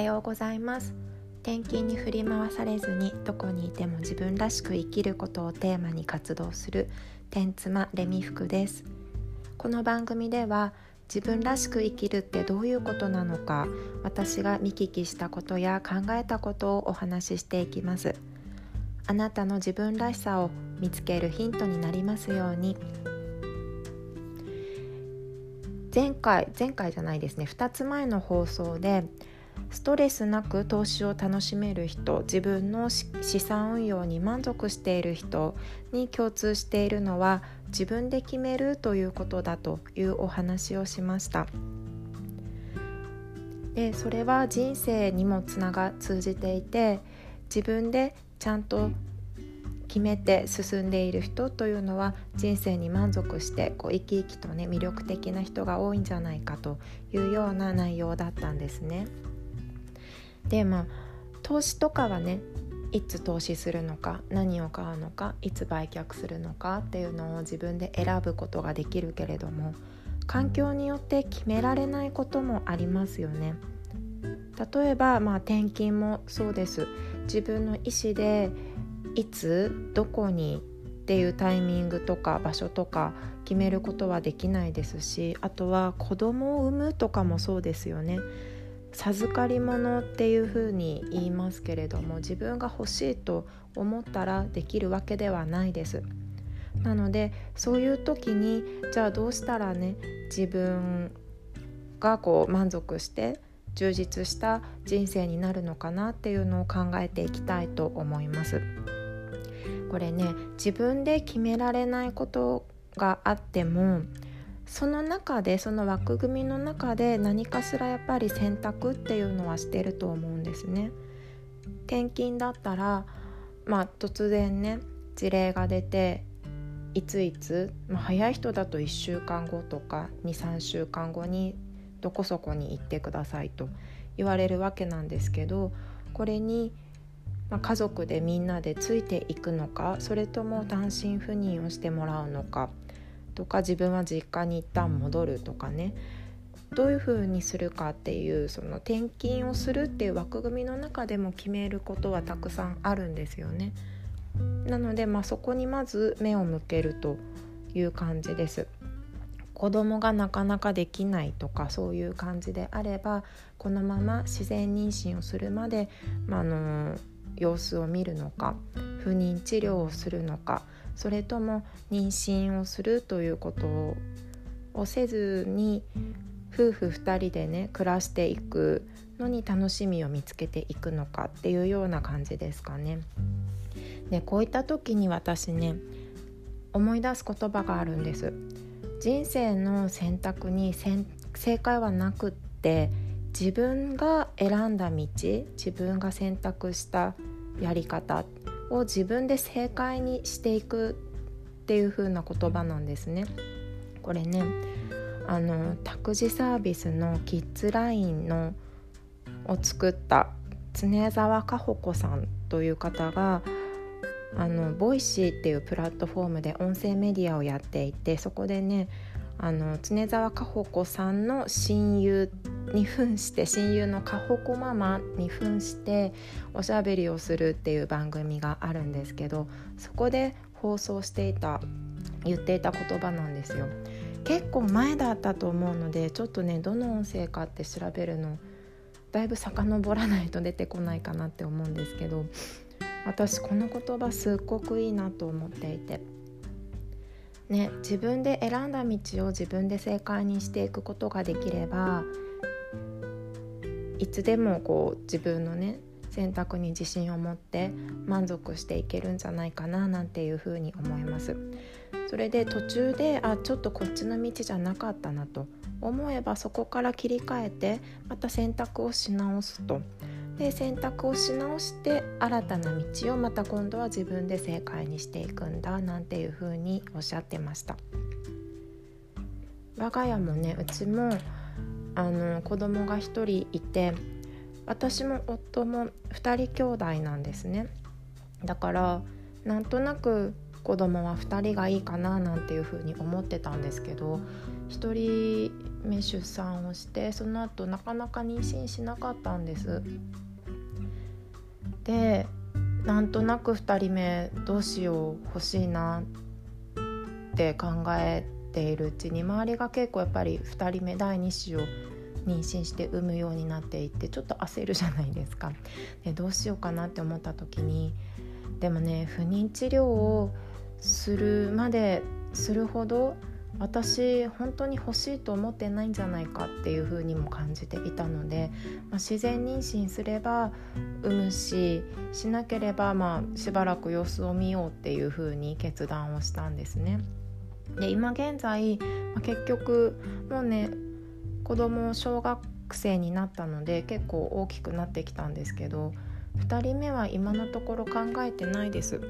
はようございます。転勤に振り回されずにどこにいても自分らしく生きることをテーマに活動する天妻レミ服です。この番組では自分らしく生きるってどういうことなのか私が見聞きしたことや考えたことをお話ししていきます。あなたの自分らしさを見つけるヒントになりますように。前回前回じゃないですね。2つ前の放送でストレスなく投資を楽しめる人自分の資産運用に満足している人に共通しているのは自分で決めるということだというお話をしましたでそれは人生にもつなが通じていて自分でちゃんと決めて進んでいる人というのは人生に満足してこう生き生きとね魅力的な人が多いんじゃないかというような内容だったんですね。でまあ投資とかはねいつ投資するのか何を買うのかいつ売却するのかっていうのを自分で選ぶことができるけれども環境によって決められないこともありますよね。例えば、まあ、転勤もそうです自分の意思でいつどこにっていうタイミングとか場所とか決めることはできないですしあとは子供を産むとかもそうですよね。授かり物っていうふうに言いますけれども自分が欲しいと思ったらできるわけではないです。なのでそういう時にじゃあどうしたらね自分がこう満足して充実した人生になるのかなっていうのを考えていきたいと思います。これね自分で決められないことがあってもその中でその枠組みの中で何かしらやっぱり選択っていうのはしてると思うんですね。転勤だったらまあ突然ね事例が出ていついつ、まあ、早い人だと1週間後とか23週間後にどこそこに行ってくださいと言われるわけなんですけどこれにまあ、家族でみんなでついていくのかそれとも単身赴任をしてもらうのかとか自分は実家に一旦戻るとかねどういうふうにするかっていうその転勤をするっていう枠組みの中でも決めることはたくさんあるんですよね。なので、まあ、そこにまず目を向けるという感じです。子供がなかなかできないとかそういう感じであればこのまま自然妊娠をするまで、まあ、あの様子を見るのか不妊治療をするのかそれとも妊娠をするということをせずに夫婦2人でね暮らしていくのに楽しみを見つけていくのかっていうような感じですかね。でこういった時に私ね思い出す言葉があるんです。人生の選択に正解はなくって自分が選んだ道自分が選択したやり方を自分で正解にしていくっていう風な言葉なんですね。これねあの託児サービスのキッズラインのを作った常沢かほ子さんという方があの Voicy っていうプラットフォームで音声メディアをやっていてそこでねあの経沢香保子さんの親友に扮して親友のかほこママに扮しておしゃべりをするっていう番組があるんですけどそこで放送していた言っていた言葉なんですよ。結構前だったと思うのでちょっとねどの音声かって調べるのだいぶ遡らないと出てこないかなって思うんですけど私この言葉すっごくいいなと思っていて。ね自分で選んだ道を自分で正解にしていくことができればいつでもこう自分のね選択に自信を持って満足していけるんじゃないかななんていうふうに思います。それで途中であちょっとこっちの道じゃなかったなと思えばそこから切り替えてまた選択をし直すと。で選択をし直して新たな道をまた今度は自分で正解にしていくんだなんていうふうにおっしゃってました。我が家もねうちもあの子供が1人いて私も夫も2人兄弟なんですねだからなんとなく子供は2人がいいかななんていうふうに思ってたんですけど1人目出産をしてその後なかなか妊娠しなかったんです。でなんとなく2人目どうしよう欲しいなって考えているうちに周りが結構やっぱり2人目第2子を妊娠して産むようになっていってちょっと焦るじゃないですか。でどうしようかなって思った時にでもね不妊治療をするまでするほど私本当に欲しいと思ってないんじゃないかっていうふうにも感じていたので、まあ、自然妊娠すれば産むししなければまあしばらく様子を見ようっていうふうに決断をしたんですね。で今現在、まあ、結局もうね子供小学生になったので結構大きくなってきたんですけど2人目は今のところ考えてないです。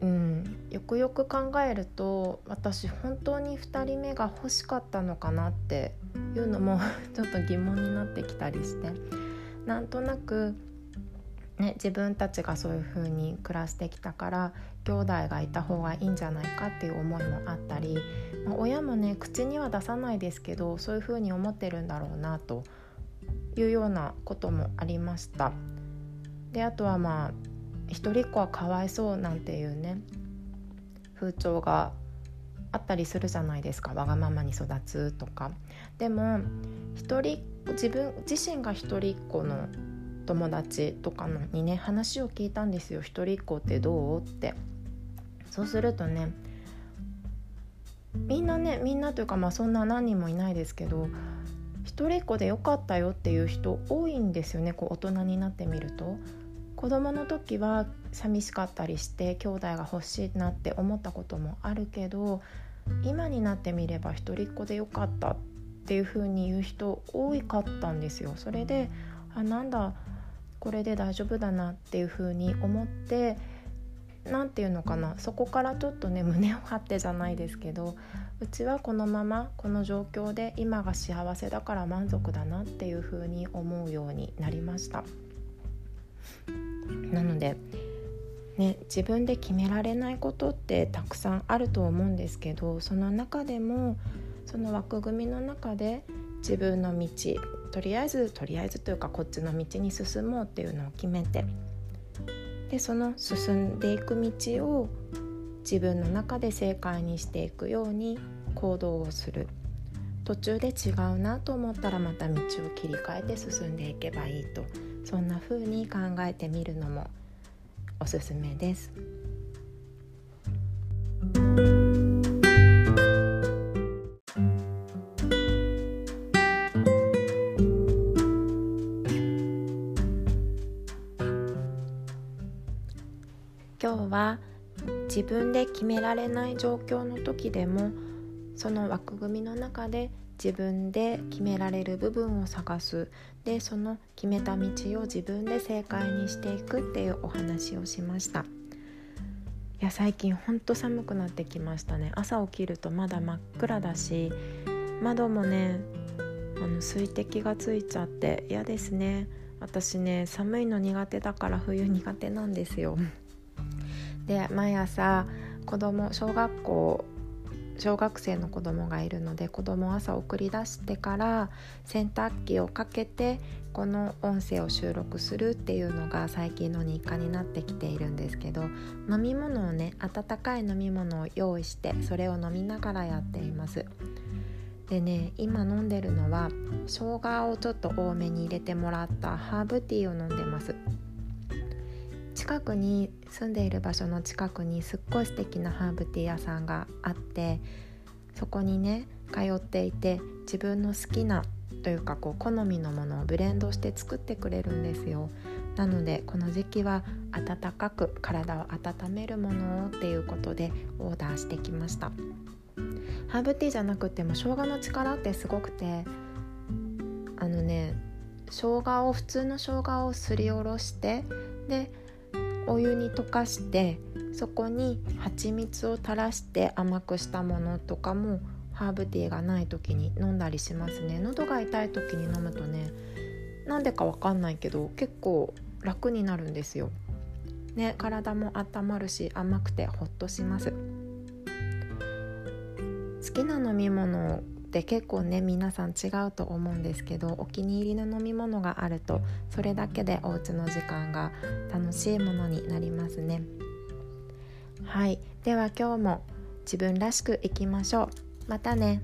うん、よくよく考えると私本当に2人目が欲しかったのかなっていうのも ちょっと疑問になってきたりしてなんとなく、ね、自分たちがそういう風に暮らしてきたから兄弟がいた方がいいんじゃないかっていう思いもあったり、まあ、親もね口には出さないですけどそういう風に思ってるんだろうなというようなこともありました。であとはまあ一人っ子はかわいそうなんていうね風潮があったりするじゃないですかわがままに育つとかでも一人自分自身が一人っ子の友達とかのにね話を聞いたんですよ一人っ子ってどう？ってそうするとねみんなねみんなというかまあそんな何人もいないですけど一人っ子でよかったよっていう人多いんですよねこう大人になってみると。子供の時は寂しかったりして兄弟が欲しいなって思ったこともあるけど今になってみれば一人っ子でよかったっていう風に言う人多かったんですよ。それであなんだこれで大丈夫だなっていう風に思って何て言うのかなそこからちょっとね胸を張ってじゃないですけどうちはこのままこの状況で今が幸せだから満足だなっていう風に思うようになりました。なのでね、自分で決められないことってたくさんあると思うんですけどその中でもその枠組みの中で自分の道とりあえずとりあえずというかこっちの道に進もうっていうのを決めてでその進んでいく道を自分の中で正解にしていくように行動をする途中で違うなと思ったらまた道を切り替えて進んでいけばいいとそんな風に考えてみるのもおすすめです。今日は自分で決められない状況の時でもその枠組みの中で自分で決められる部分を探す。でその決めた道を自分で正解にしていくっていうお話をしました。いや最近ほんと寒くなってきましたね。朝起きるとまだ真っ暗だし窓もねあの水滴がついちゃって嫌ですね。私ね寒いの苦手だから冬苦手なんですよ。で毎朝子供小学校小学生の子供がいるので子供を朝送り出してから洗濯機をかけてこの音声を収録するっていうのが最近の日課になってきているんですけど飲み物をね温かい飲み物を用意してそれを飲みながらやっています。でね今飲んでるのは生姜をちょっと多めに入れてもらったハーブティーを飲んでます。近くに住んでいる場所の近くにすっごい素敵なハーブティー屋さんがあってそこにね通っていて自分の好きなというかこう好みのものをブレンドして作ってくれるんですよ。なのでこの時期は温かく体を温めるものをっていうことでオーダーしてきました。ハーブティーじゃなくても生姜の力ってすごくてあのね生姜を普通の生姜をすりおろしてでお湯に溶かしてそこに蜂蜜を垂らして甘くしたものとかもハーブティーがない時に飲んだりしますね。喉が痛い時に飲むとねなんでかわかんないけど結構楽になるんですよ。ね、体も温まるし甘くてほっとします。好きな飲み物って結構ね皆さん違うと思うんですけどお気に入りの飲み物があるとそれだけでお家の時間が楽しいものになりますね。はい。では今日も自分らしくいきましょう。またね。